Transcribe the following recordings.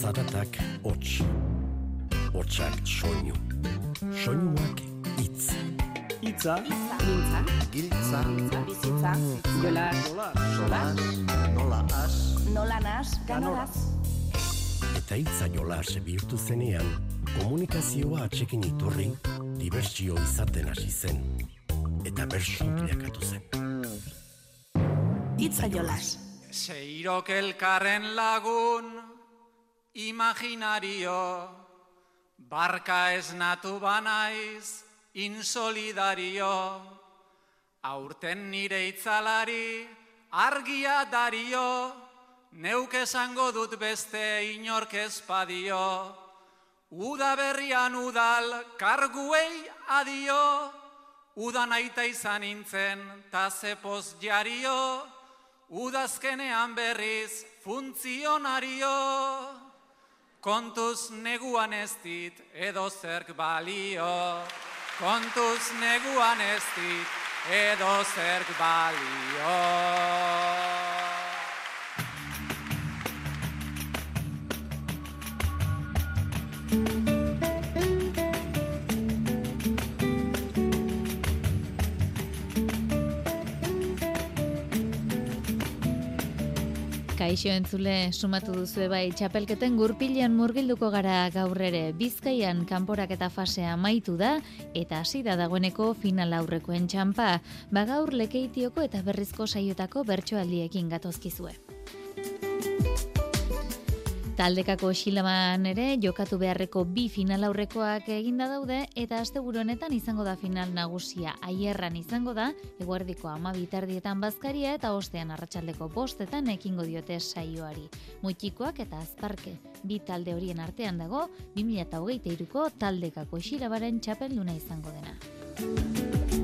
Zaratak hots, hotsak soinu, soinuak itz. Itza, Mintza, Giltza, bizitza, jola, sola, nola as, nola nas, ganoraz. Eta hitza jolas bihurtu zenean, komunikazioa atxekin iturri, dibertsio izaten hasi zen. Eta bersu bilakatu zen. Itza jolas. Seirok elkarren lagun, imaginario, barka esnatu banaiz, insolidario, aurten nire itzalari, argia dario, neuk esango dut beste inork uda berrian udal, karguei adio, udan aita izan nintzen, ta zepoz jario, Udazkenean berriz funtzionario, kontuz neguan ez dit edo zerk balio, kontuz neguan ez dit edo zerk balio. Kaixo entzule sumatu duzu bai txapelketen gurpilean murgilduko gara gaur ere Bizkaian kanporak eta fasea amaitu da eta hasi da dagoeneko final aurrekoen txanpa. Ba gaur lekeitioko eta berrizko saiotako bertsoaldiekin gatozkizue. Taldekako xilaman ere jokatu beharreko bi final aurrekoak eginda daude eta asteburu honetan izango da final nagusia. Aierran izango da eguerdiko 12 tardietan bazkaria eta ostean arratsaldeko bostetan ekingo diote saioari. Mutxikoak eta azparke bi talde horien artean dago 2023ko taldekako xilabaren txapelduna izango dena.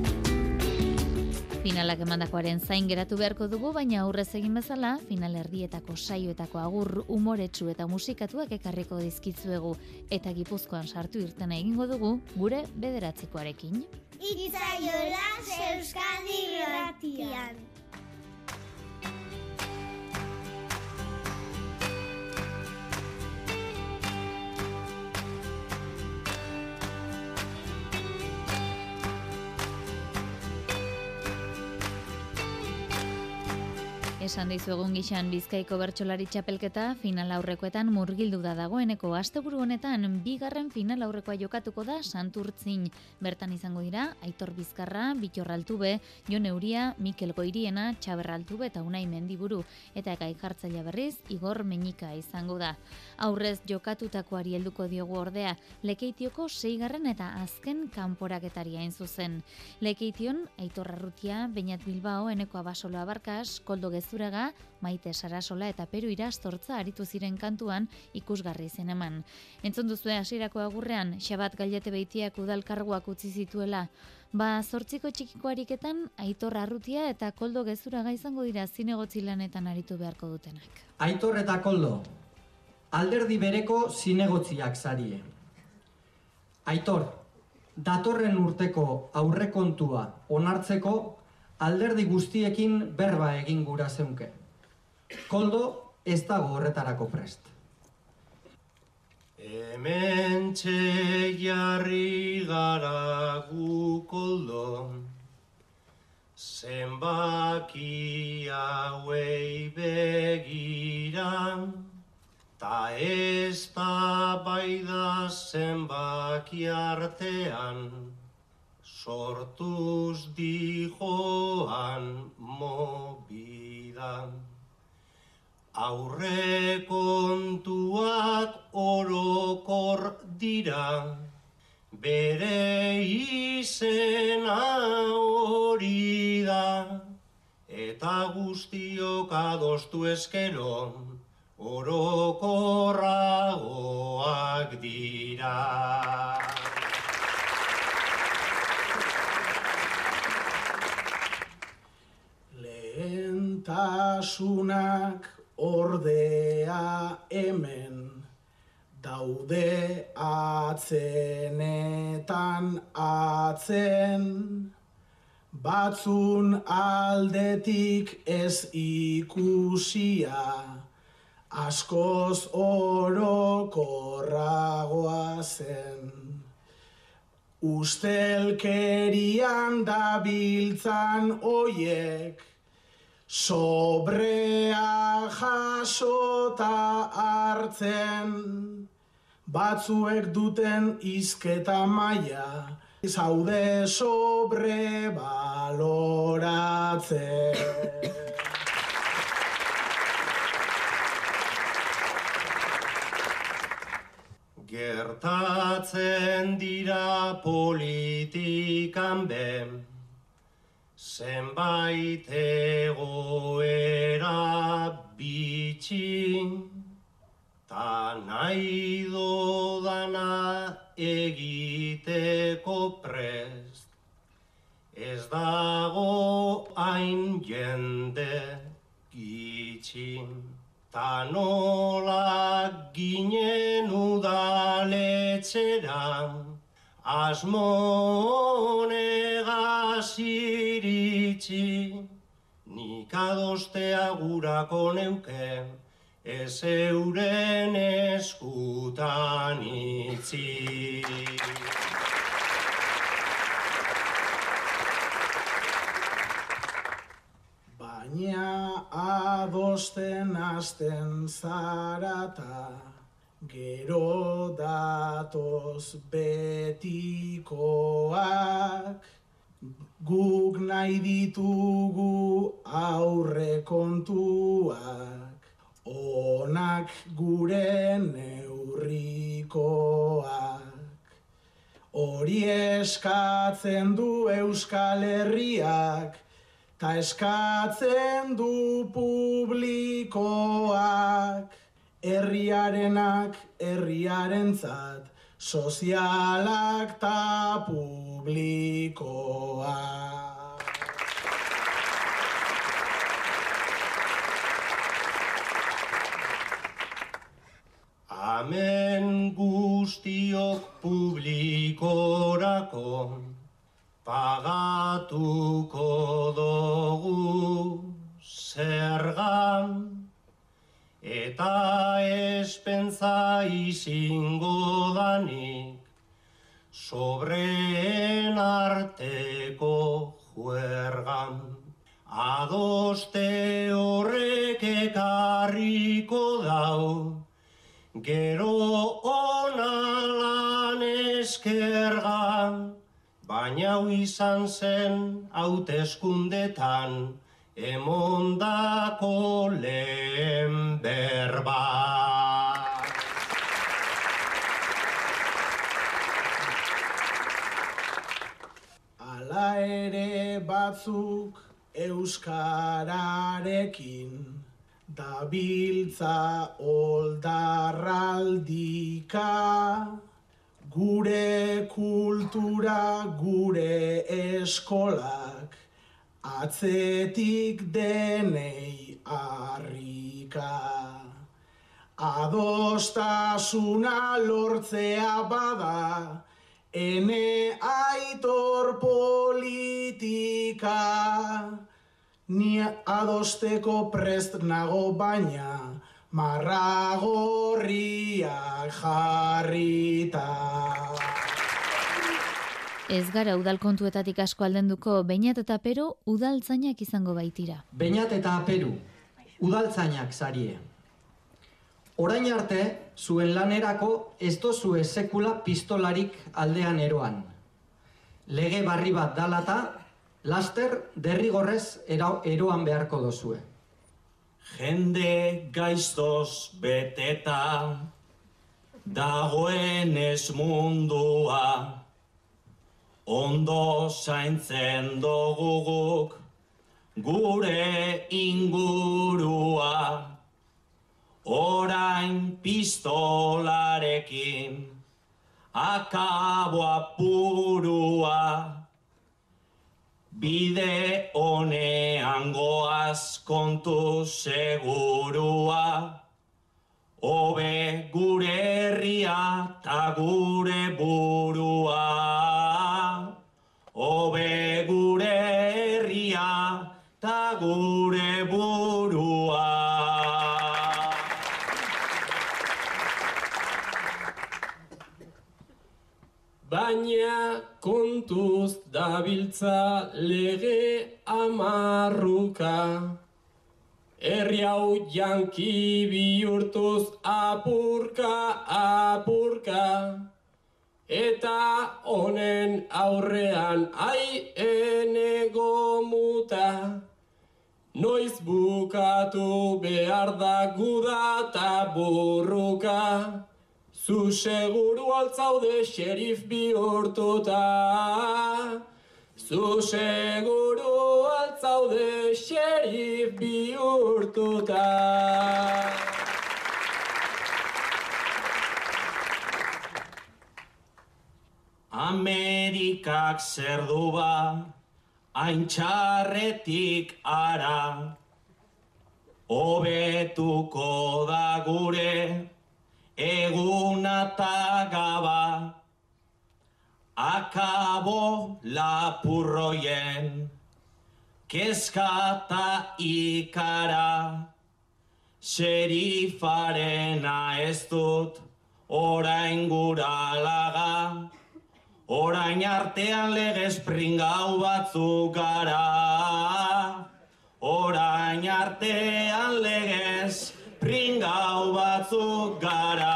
Finalak emandakoaren zain geratu beharko dugu, baina aurrez egin bezala, final erdietako saioetako agur umoretsu eta musikatuak ekarriko dizkitzuegu eta gipuzkoan sartu irtena egingo dugu gure bederatzikoarekin. Itzaiola Euskadi Irratian. Esan dizu egun gixan Bizkaiko bertsolari txapelketa final aurrekoetan murgildu da dagoeneko asteburu honetan bigarren final aurrekoa jokatuko da Santurtzin. Bertan izango dira Aitor Bizkarra, Bitor Altube, Jon Euria, Mikel Goiriena, Txaber Altube eta Unai Mendiburu eta gai jartzaile berriz Igor Meñika izango da. Aurrez jokatutakoari helduko diogu ordea Lekeitioko seigarren eta azken kanporaketari hain zuzen. Lekeition Aitor Arrutia, Beñat Bilbao, Eneko Abasola Barkas, Koldo Gezuraga, Maite Sarasola eta Peru Irastortza aritu ziren kantuan ikusgarri zen eman. Entzun duzue hasierako agurrean, Xabat Gailete Beitiak udalkarguak utzi zituela, Ba, zortziko txikiko ariketan, Aitor Arrutia eta Koldo Gezuraga izango dira zinegotzi lanetan aritu beharko dutenak. Aitor eta Koldo, alderdi bereko zinegotziak zarie. Aitor, datorren urteko aurrekontua onartzeko alderdi guztiekin berba egin gura zeunke. Koldo ez dago horretarako prest. Hemen jarri gara gu koldo, zenbaki hauei begira, ta ez da bai da zenbaki artean, sortuz dijoan mobidan. Aurre kontuak orokor dira, bere izena hori da, eta guztiok adostu eskero, orokorragoak dira. Lehentasunak ordea hemen daude atzenetan atzen batzun aldetik ez ikusia askoz orokorragoa zen. Ustelkerian dabiltzan oiek, sobrea jasota hartzen, batzuek duten izketa maia, zaude sobre baloratzen. Gertatzen dira politikan ben, zenbait egoera bitxi, ta nahi dodana egiteko prest, ez dago hain jende gitxin. Ta nola ginen udaletxera, asmonegaz iritsi, nik adostea gurako neuke, ez euren eskutan itzi. Baina adosten hasten zarata, gero datoz betikoak, guk nahi ditugu aurre kontuak, onak gure neurrikoak. Hori eskatzen du Euskal Herriak, Ta eskatzen du publikoak, herriarenak herriarentzat, sozialak ta publikoak. Amen guztiok publikorako, pagatuko dugu zergan, eta espentza izingo danik, sobreen arteko juergan. Adoste horrek ekarriko dau, gero onalan eskergan, baina izan zen hauteskundetan emondako lehen berba. Hala ere batzuk euskararekin dabiltza oldarraldika gure kultura, gure eskolak atzetik denei harrika. Adostasuna lortzea bada, ene aitor politika. Ni adosteko prest nago baina, marragorriak jarrita. Ez gara udal kontuetatik asko aldenduko, bainat eta pero udaltzainak izango baitira. Beñat eta Peru, udaltzainak zarie. Orain arte, zuen lanerako ez dozue sekula pistolarik aldean eroan. Lege barri bat dalata, laster derrigorrez ero- eroan beharko dozue. Jende gaiztoz beteta dagoen ez mundua ondo zaintzen doguguk gure ingurua. Orain pistolarekin akaboa purua. Bide honean goaz kontu segurua, Obe gure herria ta gure burua. Obe gure herria ta gure burua. Baina kontuz dabiltza lege amarruka. Herri hau janki bihurtuz apurka, apurka. Eta honen aurrean ai enego muta. Noiz bukatu behar da guda eta burruka. Zu seguru altzaude xerif bihurtuta. Zu seguru altzaude xerif bihurtuta. Amerikak zer du ba, hain txarretik ara, hobetuko da gure eguna eta gaba, akabo lapurroien, kezkata ikara, Xerifarena ez dut, orain gura laga, orain artean legez pringau batzuk gara. Orain artean legez pringau batzuk gara.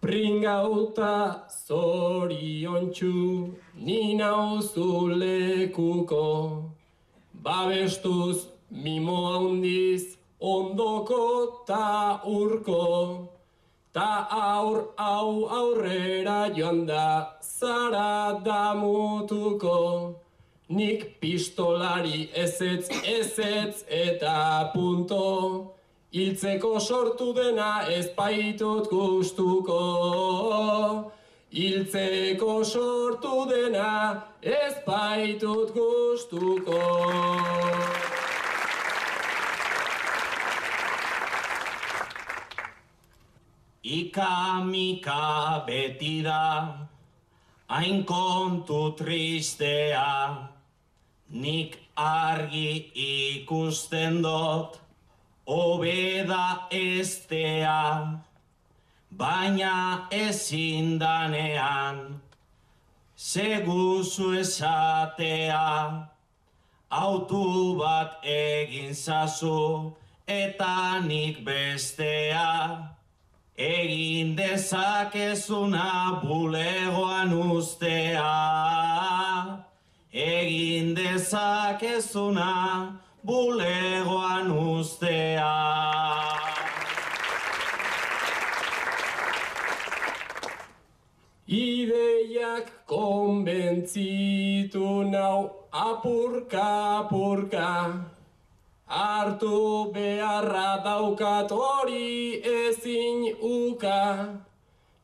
Pringauta zoriontxu ni nauzu lekuko, babestuz mimo handiz ondoko ta urko, ta aur hau aurrera joan da zara damutuko, nik pistolari ezetz ezetz eta punto, Hiltzeko sortu dena ez baitut gustuko. Hiltzeko sortu dena ez baitut gustuko. Ika mika beti da, hain kontu tristea, nik argi ikusten dut, hobeda estea, baina ezin danean, seguzu esatea, autu bat egin zazu, eta nik bestea, egin dezakezuna bulegoan ustea, egin dezakezuna bulegoan ustea. Ideiak konbentzitu nau apurka Hartu beharra daukat hori ezin uka.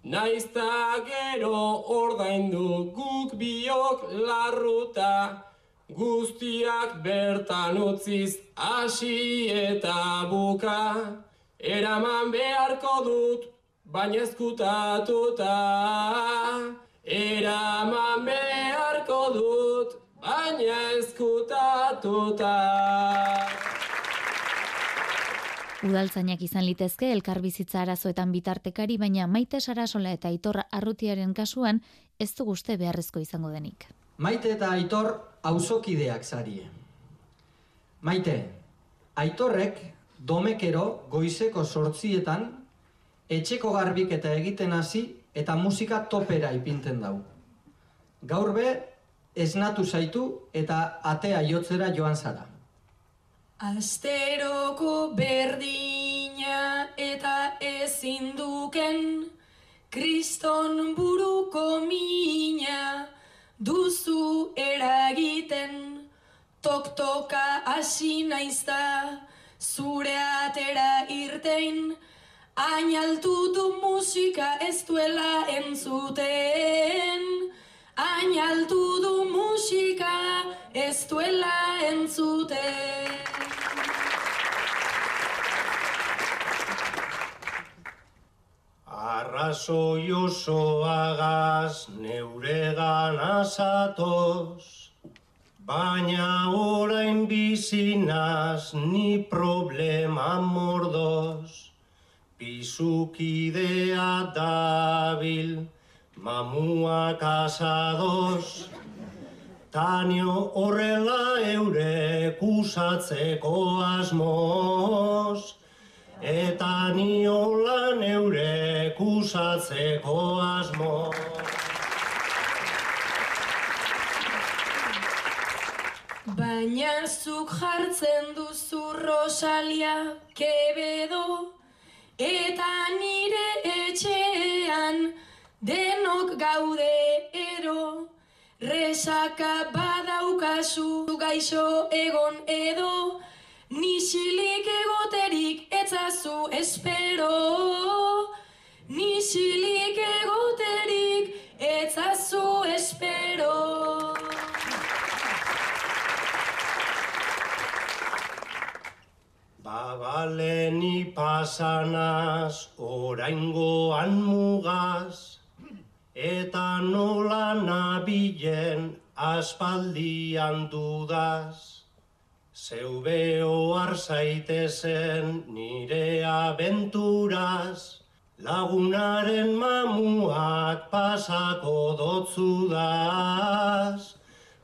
Naizta gero ordaindu guk biok larruta. Guztiak bertan utziz hasi eta buka. Eraman beharko dut baina ezkutatuta. Eraman beharko dut baina ezkutatuta Udaltzainak izan litezke elkarbizitza arazoetan bitartekari, baina maite sarasola eta aitor arrutiaren kasuan ez du guzte beharrezko izango denik. Maite eta aitor auzokideak zarie. Maite, aitorrek domekero goizeko sortzietan etxeko garbik eta egiten hasi eta musika topera ipinten dau. Gaur be, esnatu zaitu eta atea jotzera joan zara. Asteroko berdina eta ezin duken, kriston buruko mina duzu eragiten, toktoka hasi naizta, zure atera irtein, Ainaltu du musika ez duela entzuten. Ainaltu du musika ez duela entzuten Arrazoi osoagaz neuregan azatoz, baina orain bizinaz ni problema mordoz. Pisukidea dabil, mamuak asados, Tanio horrela eure kusatzeko asmoz, eta niolan eure kusatzeko asmoz. Baina zuk jartzen duzu Rosalia kebedo Eta nire etxean denok gaude ero Resaka badaukazu gaixo egon edo Nisilik egoterik etzazu espero Nisilik egoterik etzazu espero Babaleni pasanaz oraingoan mugaz, eta nola nabilen aspaldian dudaz. Zeu behar zaitezen nire abenturaz, lagunaren mamuak pasako dotzudaz.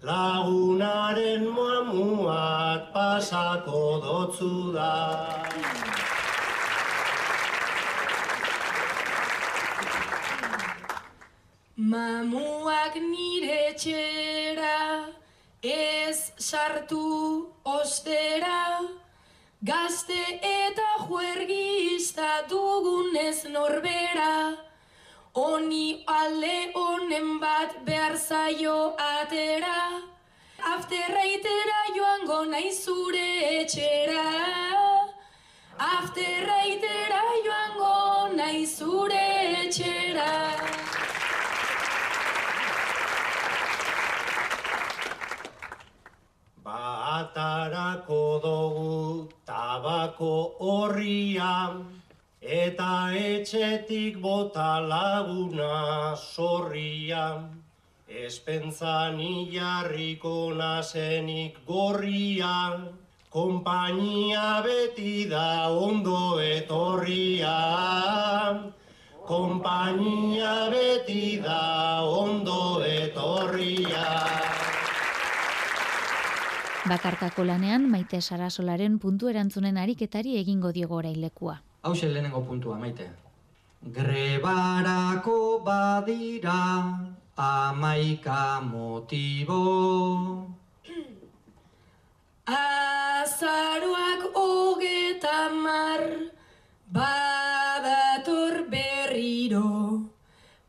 Lagunaren mamuak pasako dotzudaz. Mamuak nire txera ez sartu ostera Gazte eta juergista dugunez norbera. Oni alde honen bat behar zaio atera. Afterraitera joango nahi zure etxera. Afterraitera joango nahi zure etxera Batarako dugu tabako horria, eta etxetik bota laguna zorria. Espentzan ilarriko nazenik gorria, kompainia beti da ondo etorria. Kompainia beti da ondo etorria. Bakarkako lanean maite sarasolaren puntu erantzunen ariketari egingo diogo orailekua. Hau lehenengo puntua, maite. Grebarako badira amaika motibo. Azaroak hogeta mar badator berriro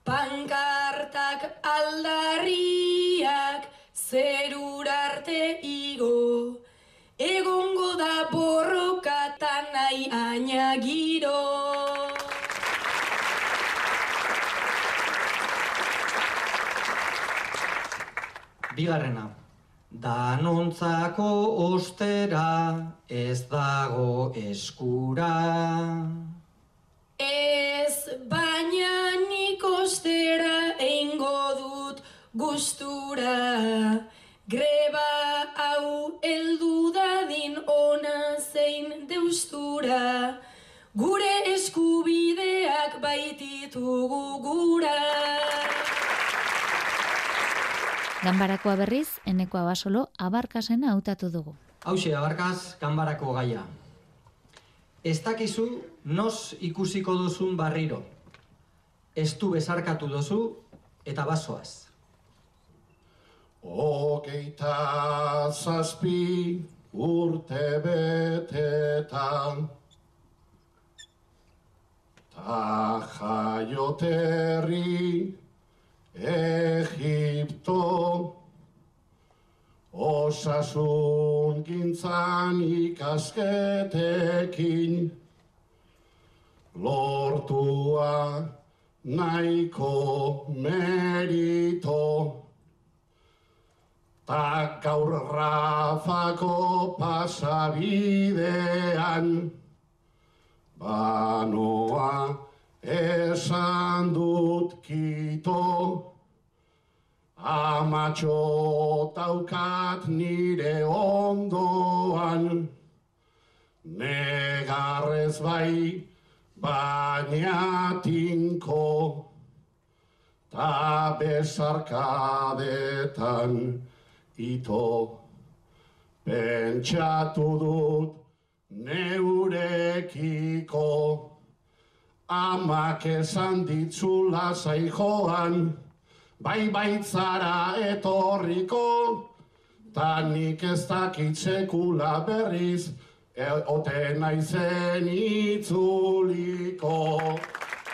Pankartak aldarriak zerurarte igo Egongo da borrokatan nahi aina giro Bigarrena. Danontzako ostera ez dago eskura. Ez baina nik ostera eingo dut gustura Greba hau eldu dadin ona zein deustura Gure eskubideak baititugu gura Ganbarakoa berriz, eneko abasolo abarkasena hautatu dugu. Hauxe, abarkaz, ganbarako gaia. Ez dakizu nos ikusiko duzun barriro. Ez du bezarkatu duzu eta basoaz. Hogeita zazpi urte betetan. Ta jaioterri Egipto. Osasun gintzan ikasketekin. Lortua nahiko merito Ta gaur rafako pasabidean Banoa esan dut kito. Amatxo taukat nire ondoan Negarrez bai baina tinko. Ta besarkadetan ito pentsatu dut neurekiko. Amak esan ditzula zaijoan bai baitzara etorriko. Ta nik ez dakitsekula berriz e, ote naizen itzuliko.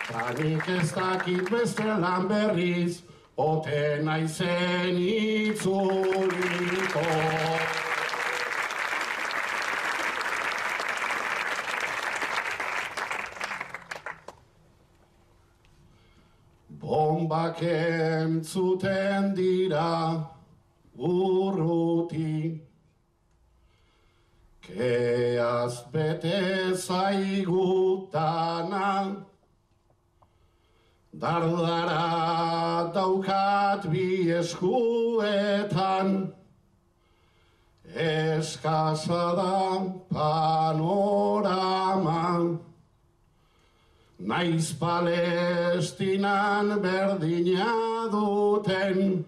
Ta nik ez dakit beste lan berriz ote naizen itzuliko Bombak entzuten dira urruti. Keaz bete zaigutana Dardara daukat bi eskuetan Eskasa da panorama. Naiz palestinan berdina duten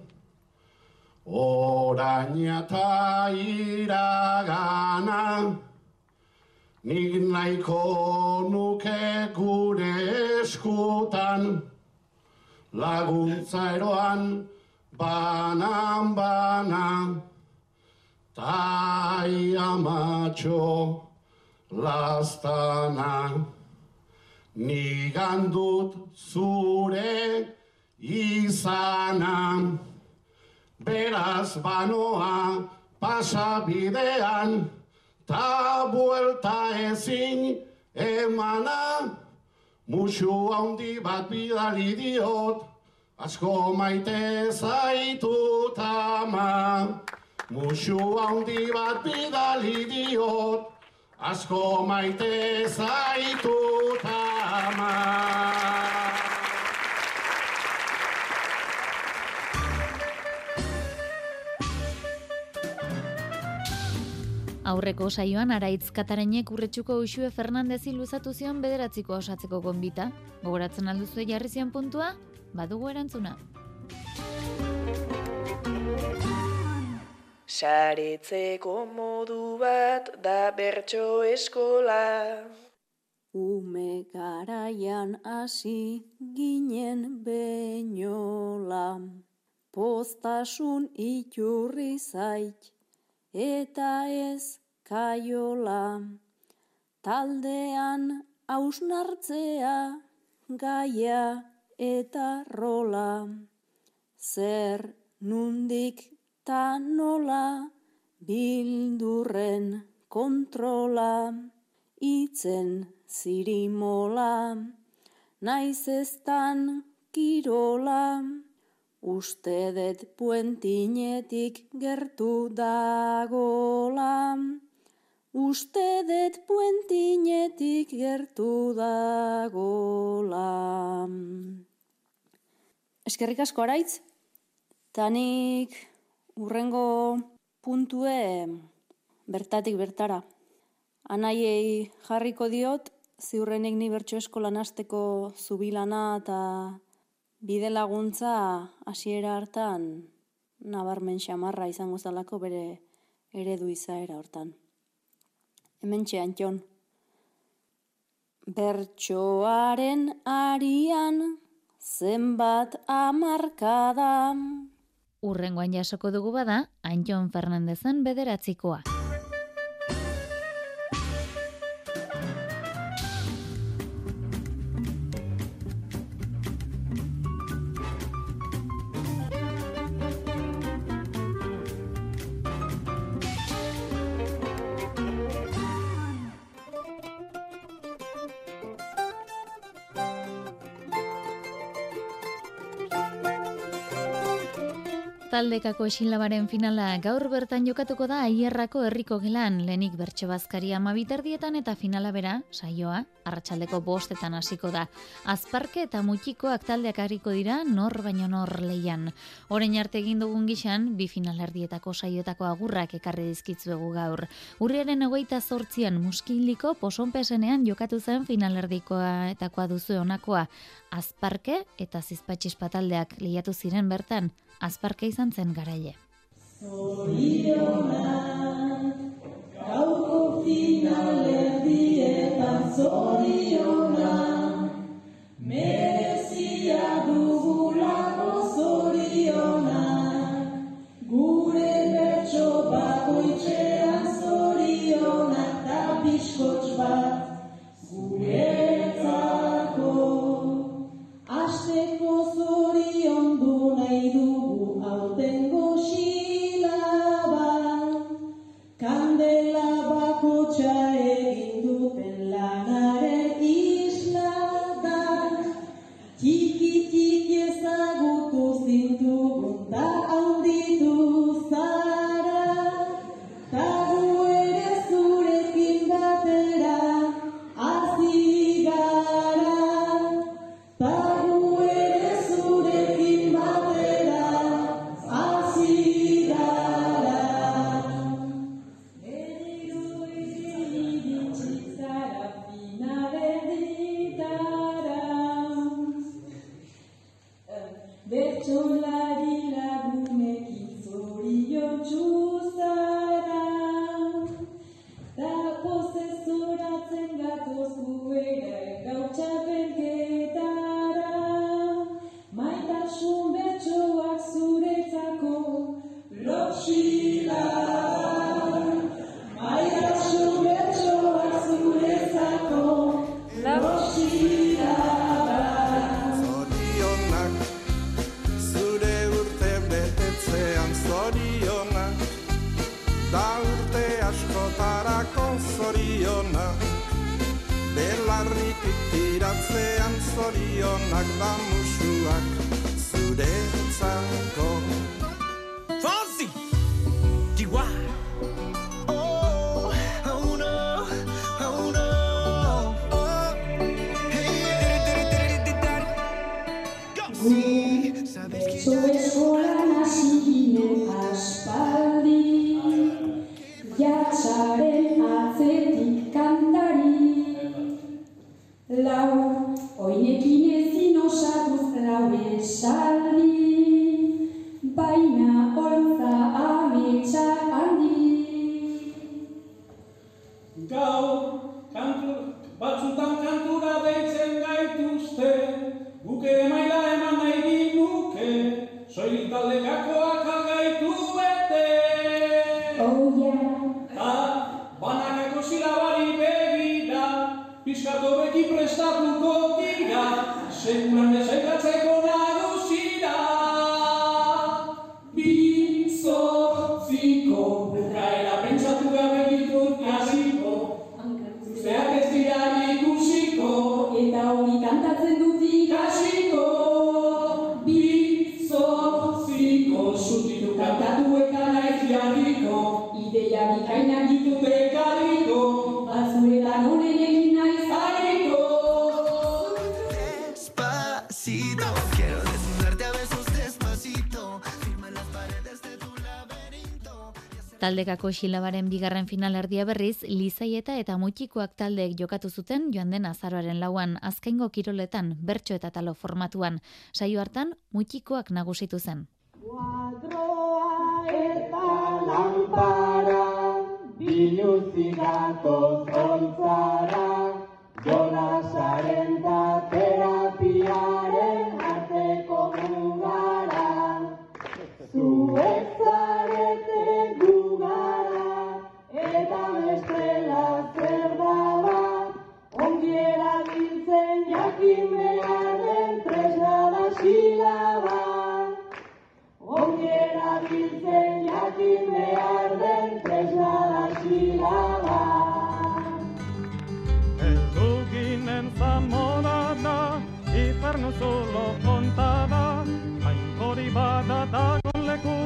Oraina eta iragana. Nik nahiko nuke gure eskutan Laguntza eroan banan banan. Tai amatxo lastana. Nigan dut zure izana. Beraz banoa pasabidean Ta buelta ezin emana Musu handi bat bidali diot Asko maite zaitut ama. Musu handi bat bidali diot Asko maite zaitut ama Aurreko saioan araitz katarenek urretxuko usue Fernandezi luzatu zion bederatziko osatzeko gonbita. Gogoratzen alduzu jarri zion puntua? Badugu erantzuna. Saretzeko modu bat da bertso eskola. Ume garaian hasi ginen beinola. Poztasun iturri zait eta ez kaiola. Taldean hausnartzea gaia eta rola. Zer nundik ta nola bildurren kontrola. Itzen zirimola, naiz eztan kirola. Uste dut puentinetik gertu dagola. Uste dut puentinetik gertu dagola. Eskerrik asko araitz, tanik urrengo puntue bertatik bertara. Anaiei jarriko diot, ziurrenik ni bertso eskolan hasteko zubilana eta bide laguntza hasiera hartan nabarmen xamarra izango zalako bere eredu izaera hortan. Hemen txean Bertsoaren arian zenbat amarkada. Urrengoan jasoko dugu bada, Antxon Fernandezen bederatzikoa. Taldekako esilabaren finala gaur bertan jokatuko da aierrako herriko gelan, lenik bertso bazkari amabiterdietan eta finala bera, saioa, arratsaldeko bostetan hasiko da. Azparke eta mutikoak taldeak harriko dira nor baino nor leian. Horein arte egin dugun gixan, bi finalerdietako saioetako agurrak ekarri dizkitzuegu gaur. Urriaren egoita zortzian muskiliko posonpesenean jokatu zen finalerdikoa etakoa duzu honakoa. Azparke eta zizpatxispa taldeak lehiatu ziren bertan, azparke izan zen garaile. Zorionak, gauko finalerdietan zorionak, merezia dugulako zorionak, gure bertso bakoitxean Taldekako xilabaren bigarren finalerdia berriz, Lizaieta eta Mutxikoak taldeek jokatu zuten joan den azaroaren lauan, azkaingo kiroletan, bertso eta talo formatuan. Saio hartan, Mutxikoak nagusitu zen. Kuadroa eta lampara Biluzik gatoz holtzara Jolasaren da terapiaren arteko mugara Zuek bestela zer daba Ongi erabiltzen jakin behar den tresna da silaba Ongi erabiltzen jakin behar den tresna da silaba. El ginen zamorana, inferno solo contaba, hain hori bada dagon leku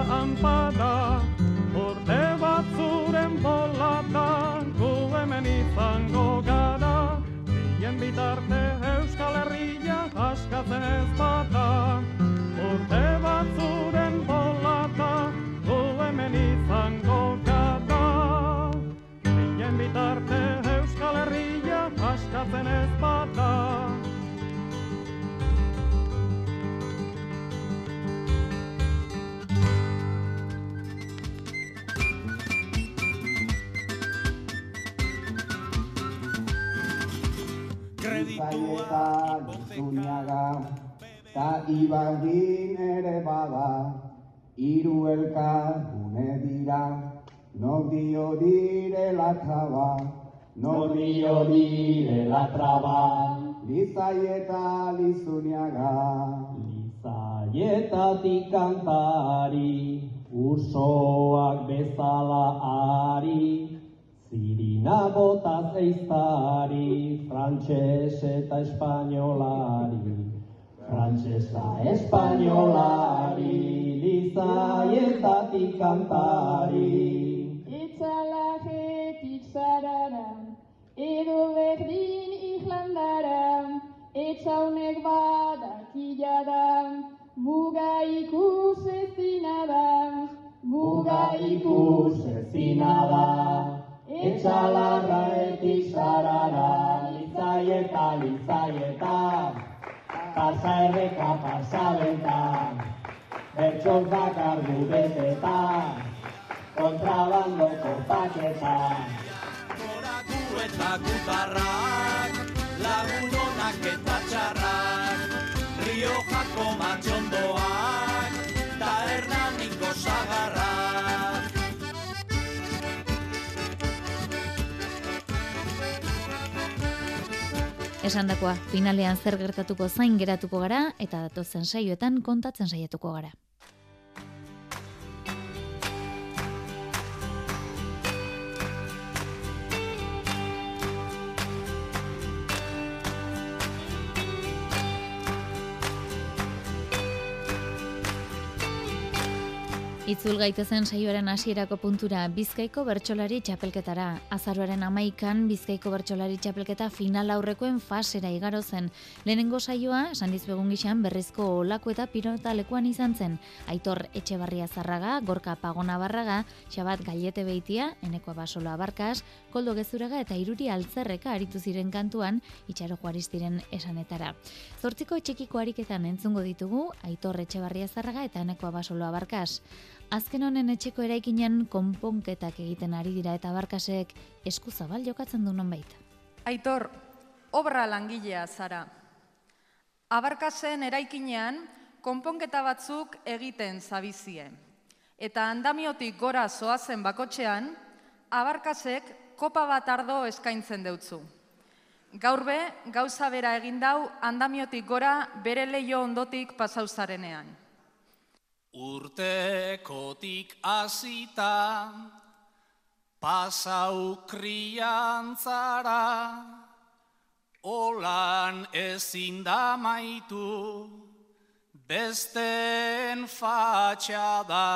lanpada, urte batzuren bolata, gu hemen izango gara, bien bitarte Euskal Herria askatzen ez bada, urte batzuren bolata, gu hemen izango Zaieta Zuniaga Ta Ibardin ere bada Iru elkargune dira No dio dire la traba No dio dire la traba. Lizaieta Lizuniaga Lizaietatik kantari Usoak bezala ari Zirina botaz eiztari, frantxez eta espainolari. Frantzesa espainolari, lizaietatik kantari. Itzalajetik zarara, edo berdin Irlandara, etxaunek badakila da, muga ikus ezina da, Muga ikus ezina da. Etxalarra etik zarara, lizaieta, lizaieta, pasa erreka, pasa benta, bertsoz bakar du beteta, kontrabando kopaketa. Goraku eta gutarrak, lagun onak eta txarrak, Riojako matxondoak, Esandakoa, finalean zer gertatuko zain geratuko gara eta datozen saioetan kontatzen saiatuko gara. Itzul gaitezen saioaren hasierako puntura Bizkaiko bertsolari txapelketara. Azaroaren amaikan Bizkaiko bertsolari txapelketa final aurrekoen fasera igaro zen. Lehenengo saioa, esan dizuegun gixan, berrizko olako eta pirotalekuan izan zen. Aitor Etxebarria Zarraga, Gorka Pagona Barraga, Xabat Gaiete Beitia, Eneko Basola Barkas, Koldo Gezuraga eta Iruri Altzerreka aritu ziren kantuan, itxaro juaristiren esanetara. Zortziko etxekiko ariketan entzungo ditugu, Aitor Etxebarria Zarraga eta Eneko Basoloa Barkas. Azken honen etxeko eraikinean konponketak egiten ari dira eta barkasek esku zabal jokatzen du nonbait. Aitor, obra langilea zara. Abarkasen eraikinean konponketa batzuk egiten zabizie. Eta andamiotik gora zoazen bakotxean, abarkasek kopa bat ardo eskaintzen deutzu. Gaur be, gauza bera egin dau andamiotik gora bere leio ondotik pasauzarenean. Urtekotik hasita pasau kriantzara Olan ezin da maitu besten fatxada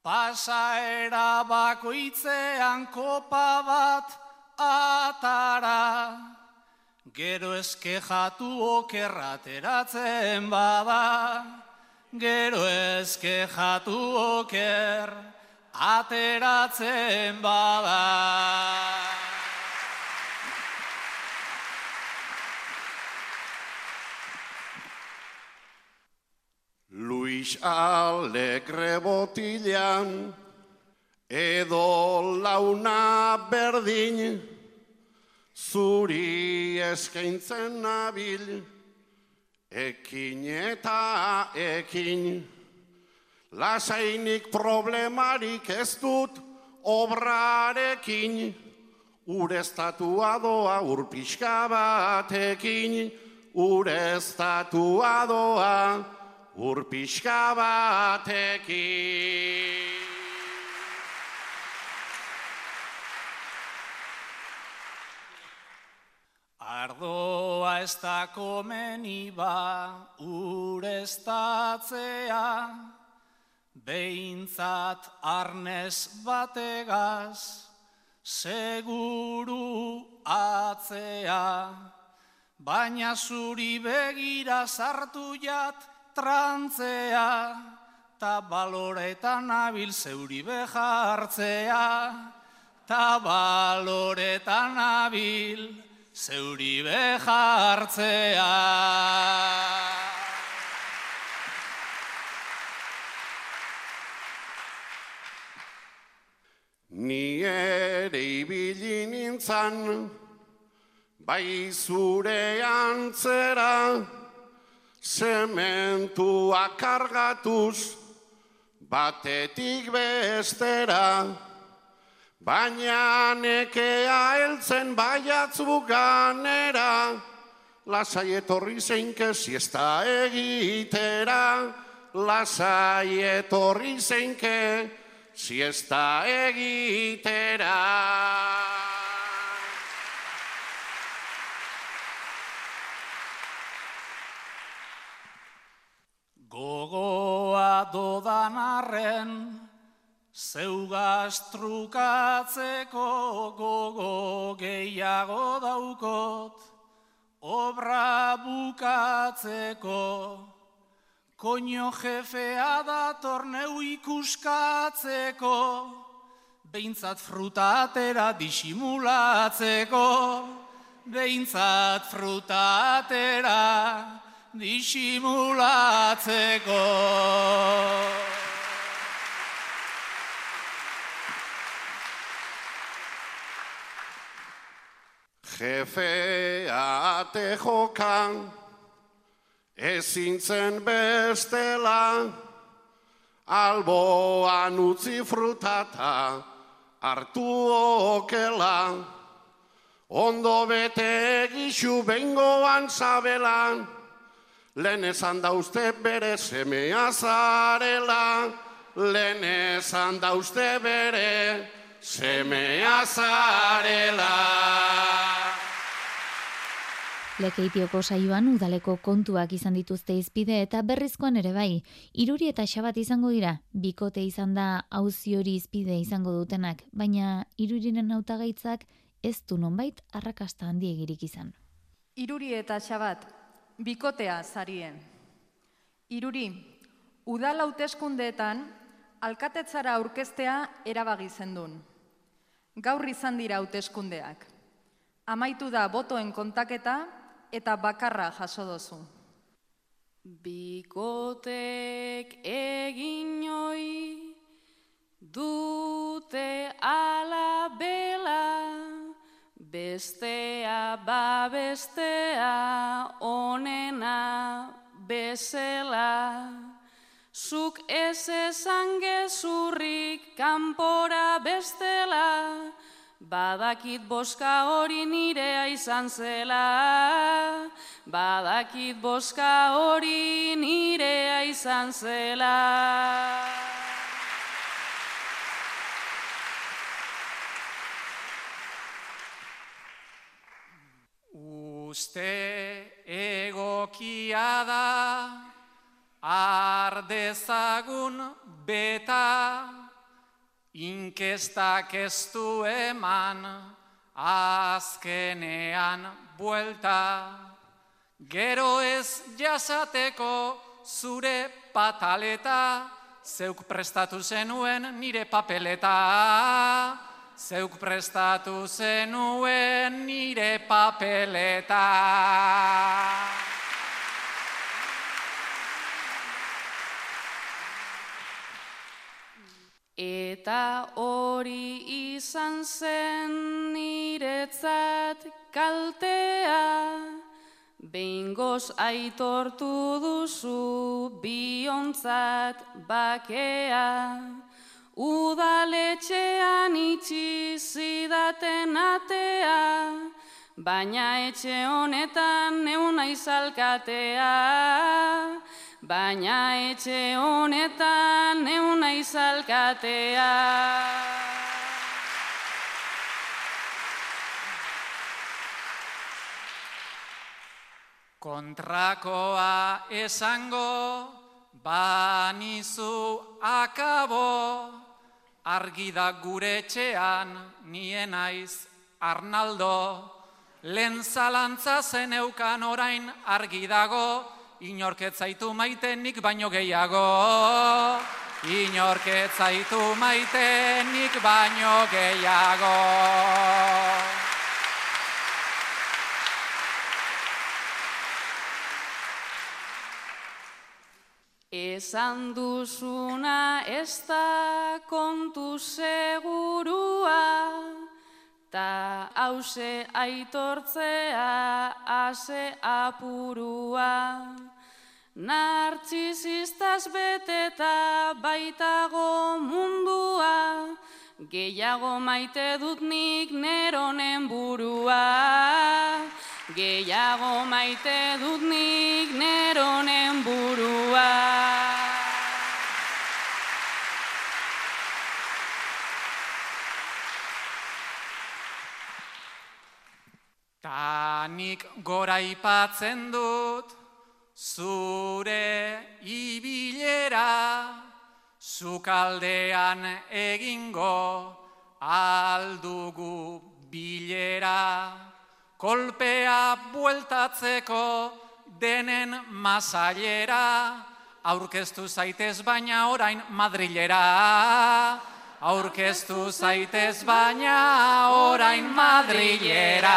Pasaera bakoitzean kopa bat atara Gero eskejatu okerrateratzen bada Gero ezke jatu oker, ateratzen bada. Luis Alegre botilan, edo launa berdin, zuri eskaintzen nabil, Ekin eta ekin, lasainik problemarik ez dut obrarekin, ureztatua doa urpixka batekin, ureztatua doa urpixka batekin. Ardoa ez da komeni ba ureztatzea, behintzat arnez bategaz, seguru atzea, baina zuri begira sartu jat trantzea, ta baloretan abil zeuri behartzea, ta baloretan abil zeuri behartzea. Ni ere ibili nintzan, bai zure antzera, sementua kargatuz, batetik bestera, baina nekea heltzen baiatzu ganera, lasai etorri zeinke siesta egitera, lasai etorri zeinke siesta egitera. Gogoa dodan arren, zeugaz trukatzeko gogo gehiago daukot, obra bukatzeko, koño jefea da torneu ikuskatzeko, behintzat fruta atera disimulatzeko, behintzat fruta atera disimulatzeko. Jefea ate jokan, ezin zen bestela, alboan utzi frutata, hartu okela, ondo bete gixu bengoan zabelan, lehen esan da uste bere semea zarela, lehen esan da uste bere semea zarela. Lekeitioko saioan udaleko kontuak izan dituzte izpide eta berrizkoan ere bai. Iruri eta xabat izango dira, bikote izan da hauzi hori izpide izango dutenak, baina iruriren hautagaitzak ez du nonbait arrakasta handiegirik izan. Iruri eta xabat, bikotea zarien. Iruri, udal hauteskundeetan alkatetzara aurkeztea erabagi zendun. Gaur izan dira hauteskundeak. Amaitu da botoen kontaketa eta bakarra jaso dozu. Bikotek egin oi dute ala bela, bestea babestea onena bezela. Zuk ez esan gezurrik kanpora bestela, Badakit boska hori nirea izan zela, badakit boska hori nirea izan zela. Uste egokia da, ardezagun beta, Inkestak ez du eman, azkenean buelta. Gero ez jasateko zure pataleta, zeuk prestatu zenuen nire papeleta. Zeuk prestatu zenuen nire papeleta. Eta hori izan zen niretzat kaltea, Behingoz aitortu duzu biontzat bakea, Udaletxean itxi zidaten atea, Baina etxe honetan neuna izalkatea, baina etxe honetan neuna izalkatea. Kontrakoa esango Banizu akabo, argi da gure etxean, nien naiz Arnaldo, lehen zalantza zen eukan orain argi dago, inorketzaitu maitenik baino gehiago. Inorketzaitu maitenik baino gehiago. Esan duzuna ez da kontu segurua, ta hause aitortzea ase apurua. Nartzizistaz beteta baitago mundua, gehiago maite dut nik neronen burua. Gehiago maite dut nik neronen burua. Nik gora ipatzen dut, zure ibilera, zukaldean egingo aldugu bilera. Kolpea bueltatzeko denen masailera, aurkeztu zaitez baina orain madrilera. Aurkeztu zaitez baina orain madrilera.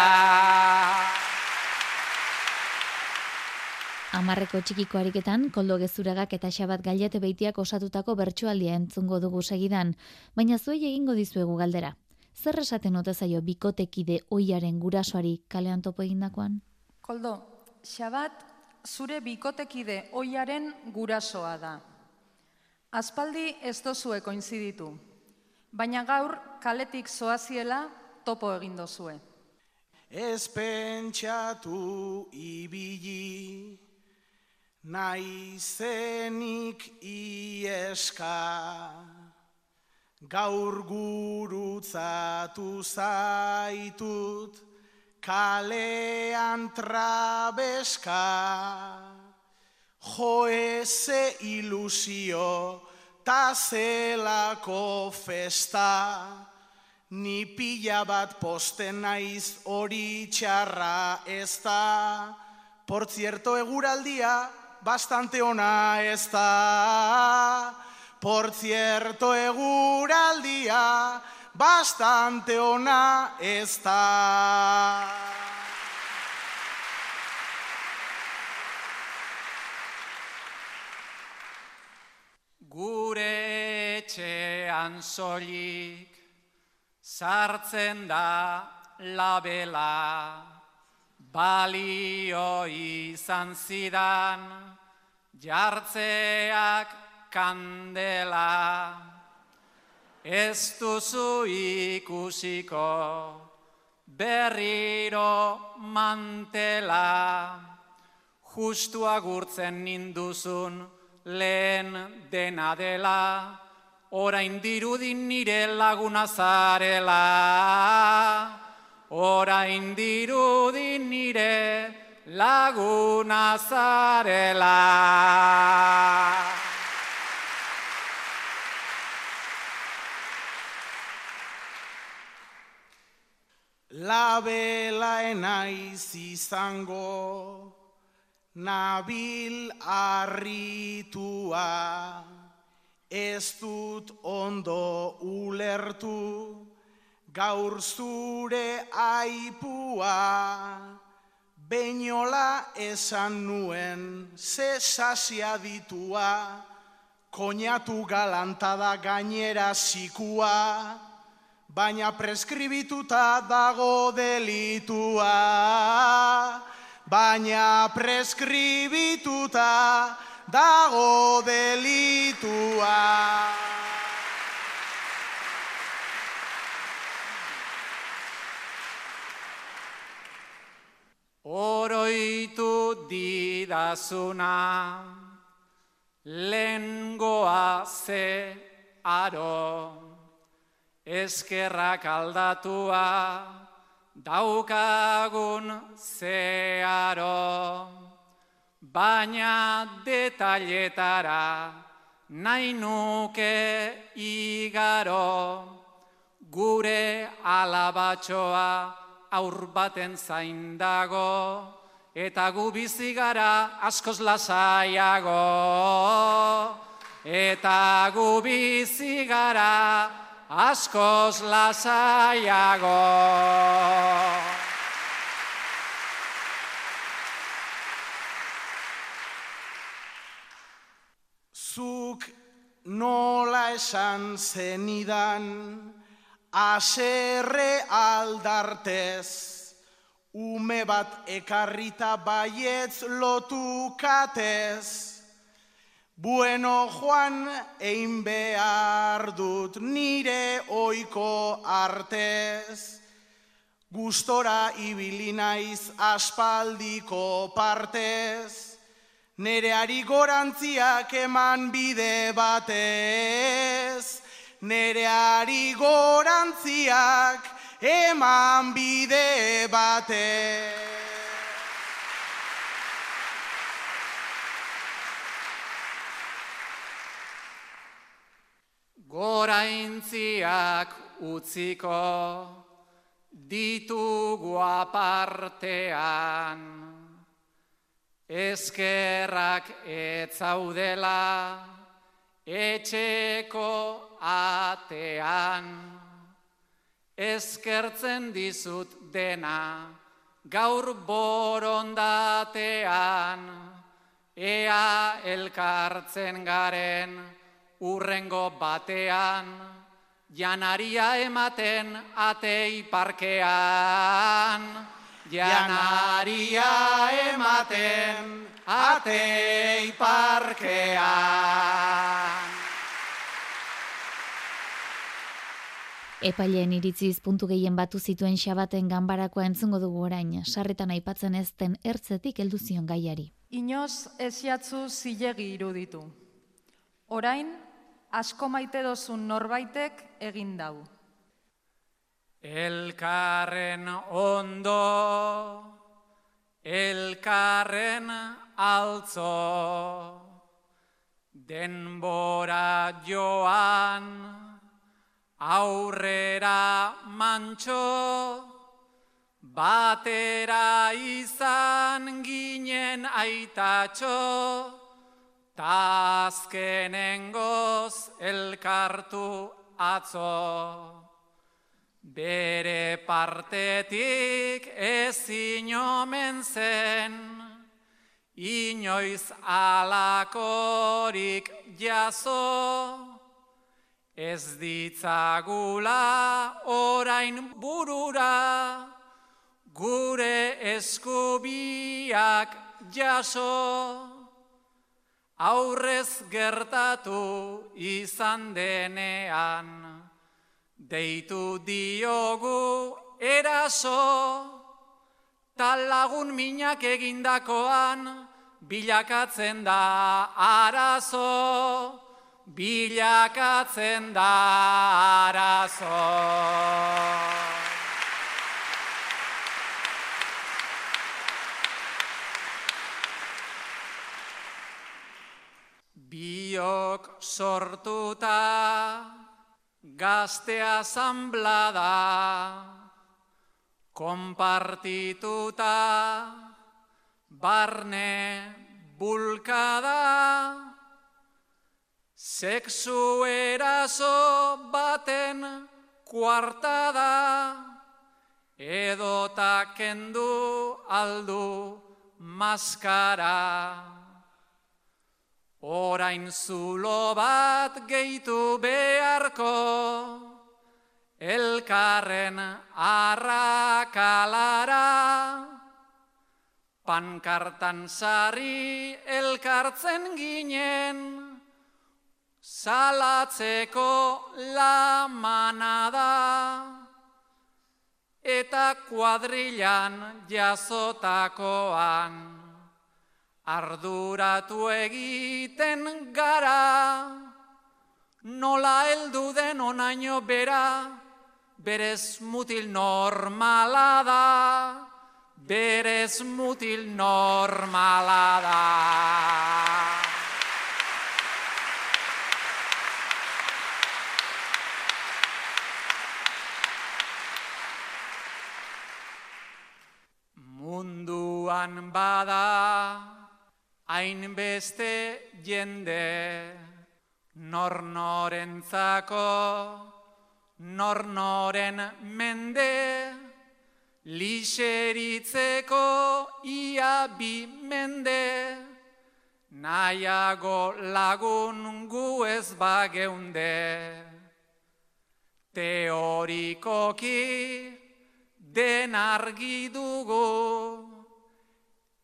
Amarreko txikiko ariketan, koldo gezuragak eta xabat gailete beitiak osatutako bertsoaldia entzungo dugu segidan, baina zuei egingo dizuegu galdera. Zer esaten ote zaio bikotekide oiaren gurasoari kalean topo egindakoan? Koldo, xabat zure bikotekide oiaren gurasoa da. Aspaldi ez dozue koinziditu, baina gaur kaletik zoaziela topo egin dozue. Ez pentsatu ibili, naizenik ieska, gaur gurutzatu zaitut, kalean trabeska, jo eze ilusio, ta zelako festa, Ni pila bat posten naiz hori txarra ez da. Por cierto, eguraldia bastante ona ez da. Por cierto, eguraldia bastante ona ez da. Gure etxean soilik sartzen da labela, balio izan zidan, jartzeak kandela. Ez duzu ikusiko berriro mantela, justu agurtzen ninduzun lehen dena dela, orain dirudin nire laguna zarela. Orain dirudin nire laguna zarela. Labela enaiz izango, nabil arritua, ez dut ondo ulertu, gaur zure aipua, beinola esan nuen zesasia ditua, koñatu galantada gainera zikua, baina preskribituta dago delitua, baina preskribituta dago delitua. Oroitu didazuna, lengoa ze aro, eskerrak aldatua, daukagun zearo. baina detailetara nahi nuke igaro gure alabatxoa aur baten zain dago eta gu bizi gara askoz lasaiago eta gu bizi gara askoz lasaiago Zuk nola esan zenidan aserre aldartez, ume bat ekarrita baietz lotu katez. Bueno, Juan, egin behar dut nire oiko artez. Gustora ibili naiz aspaldiko partez. Nereari gorantziak eman bide batez, nereari gorantziak eman bide batez. Goraintziak utziko ditugu apartean, Eskerrak etzaudela etxeko atean. Eskertzen dizut dena gaur borondatean. Ea elkartzen garen urrengo batean. Janaria ematen atei parkean. Janaria ematen atei parkean. Epaileen iritziz puntu gehien batu zituen xabaten ganbarakoa entzungo dugu orain, sarretan aipatzen ez den ertzetik heldu zion gaiari. Inoz esiatzu zilegi iruditu. Orain, asko maite dozun norbaitek egin dau. Elkarren ondo, elkarren altzo, denbora joan, aurrera mantxo, batera izan ginen aitatxo, tazkenengoz elkartu atzo. Bere partetik ezin omen zen, inoiz alakorik jaso, ez ditzagula orain burura, gure eskubiak jaso, aurrez gertatu izan denean. Deitu diogu eraso, tal lagun minak egindakoan, bilakatzen da arazo, bilakatzen da arazo. Biok sortuta, Gazte asamblada, kompartituta, barne bulkada, sexu eraso baten kuartada, edota kendu aldu maskara. Orain zulo bat gehitu beharko, elkarren arrakalara, pankartan sari elkartzen ginen, salatzeko lamanada, eta kuadrilan jazotakoan. Arduratu egiten gara, nola heldu den onaino bera, berez mutil normala da, berez mutil normala da. Munduan bada hainbeste jende nor norentzako nor noren mende lixeritzeko ia bi mende. Nahiago lagun gu ez bageunde. Teorikoki den argi dugu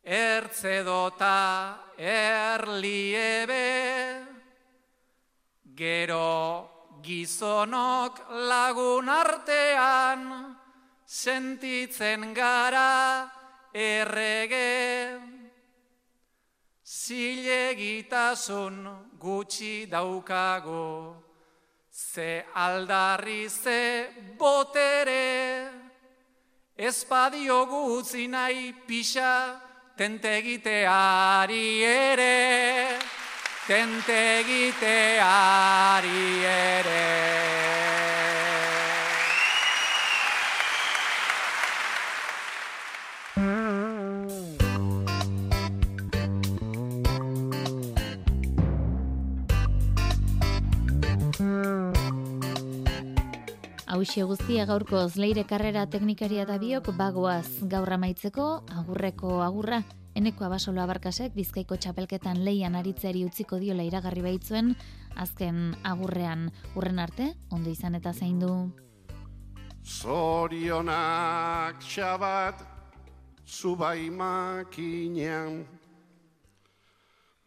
ertzedota erliebe gero gizonok lagun artean sentitzen gara errege. Zilegitasun gutxi daukago ze aldarri ze botere. Espadio gutzi nahi pixa tentegiteari ere tentegiteari ere Hauxe guztia gaurko zleire karrera teknikaria da biok bagoaz gaur amaitzeko agurreko agurra. Eneko abasolo abarkasek bizkaiko txapelketan leian aritzeari utziko diola iragarri baitzuen azken agurrean. Urren arte ondo izan eta zein du Zorionak xabat zubai makinean.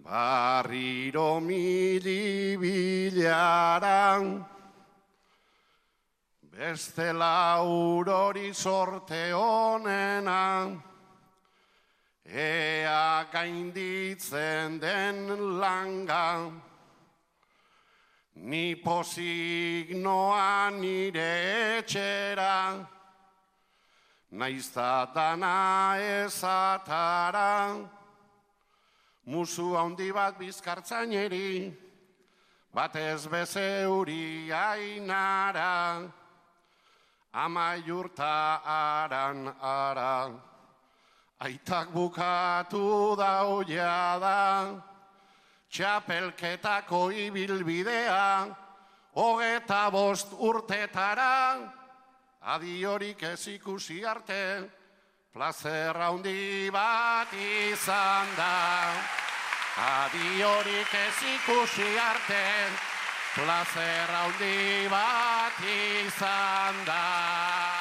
Barriro mili bilaran Beste laurori sorte honena, ea gainditzen den langa, ni pozik noa nire etxera, naizta dana ezatara, musu handi bat bizkartzaineri, batez bezeuri ainara, amaiurta aran ara. Aitak bukatu da oia da, txapelketako ibilbidea, hogeta bost urtetara, adiorik ez ikusi arte, plazer handi bat izan da. Adiorik ez ikusi arte, placer handi bat izan da.